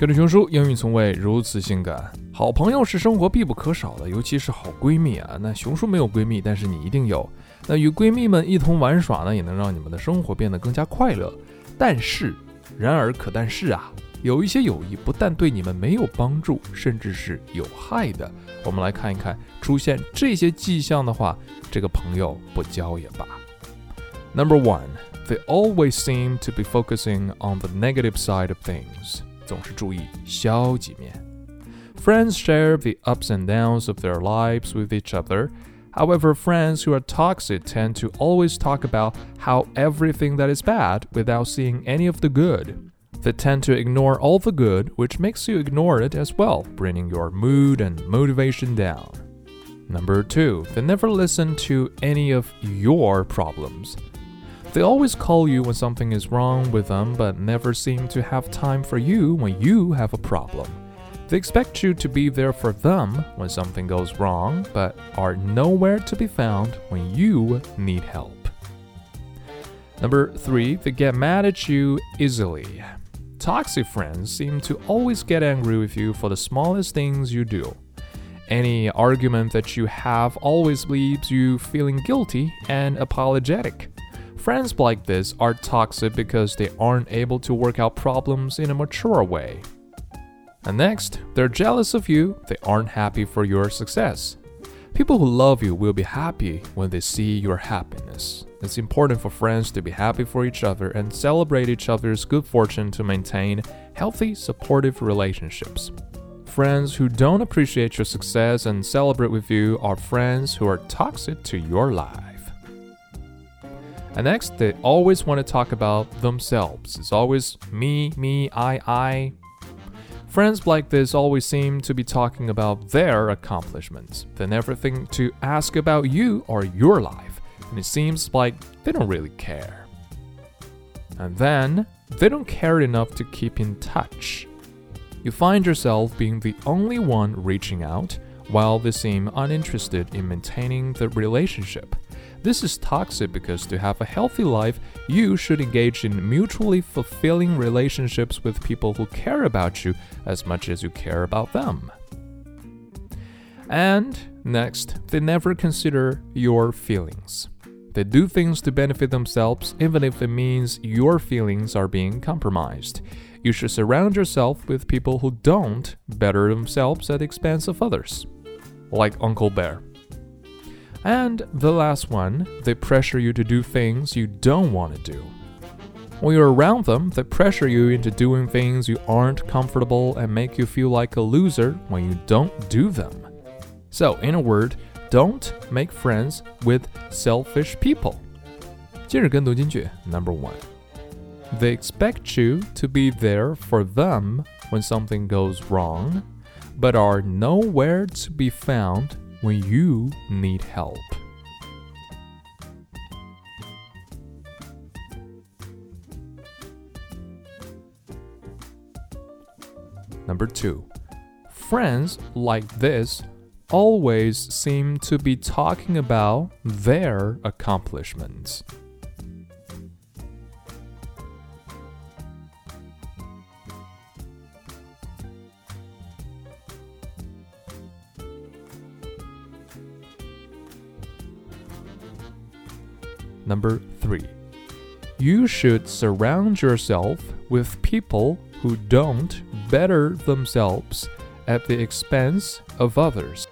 跟着熊叔，英语从未如此性感。好朋友是生活必不可少的，尤其是好闺蜜啊。那熊叔没有闺蜜，但是你一定有。那与闺蜜们一同玩耍呢，也能让你们的生活变得更加快乐。但是，然而可但是啊，有一些友谊不但对你们没有帮助，甚至是有害的。我们来看一看，出现这些迹象的话，这个朋友不交也罢。Number one, they always seem to be focusing on the negative side of things. 总是注意消极面。Friends share the ups and downs of their lives with each other. However, friends who are toxic tend to always talk about how everything that is bad without seeing any of the good. They tend to ignore all the good, which makes you ignore it as well, bringing your mood and motivation down. Number two, they never listen to any of your problems. They always call you when something is wrong with them, but never seem to have time for you when you have a problem. They expect you to be there for them when something goes wrong, but are nowhere to be found when you need help. Number three, they get mad at you easily. Toxic friends seem to always get angry with you for the smallest things you do. Any argument that you have always leaves you feeling guilty and apologetic. Friends like this are toxic because they aren't able to work out problems in a mature way. And next, they're jealous of you, they aren't happy for your success. People who love you will be happy when they see your happiness. It's important for friends to be happy for each other and celebrate each other's good fortune to maintain healthy, supportive relationships. Friends who don't appreciate your success and celebrate with you are friends who are toxic to your life. And next, they always want to talk about themselves. It's always me, me, I, I. Friends like this always seem to be talking about their accomplishments. They never think to ask about you or your life, and it seems like they don't really care. And then, they don't care enough to keep in touch. You find yourself being the only one reaching out, while they seem uninterested in maintaining the relationship. This is toxic because to have a healthy life, you should engage in mutually fulfilling relationships with people who care about you as much as you care about them. And next, they never consider your feelings. They do things to benefit themselves, even if it means your feelings are being compromised. You should surround yourself with people who don't better themselves at the expense of others. Like Uncle Bear. And the last one, they pressure you to do things you don't want to do. When you're around them, they pressure you into doing things you aren't comfortable and make you feel like a loser when you don't do them. So, in a word, don't make friends with selfish people. 今日跟读金句 Number one. They expect you to be there for them when something goes wrong, but are nowhere to be found when you need help. Number two, friends like this always seem to be talking about their accomplishments. Number three, you should surround yourself with people who don't better themselves at the expense of others.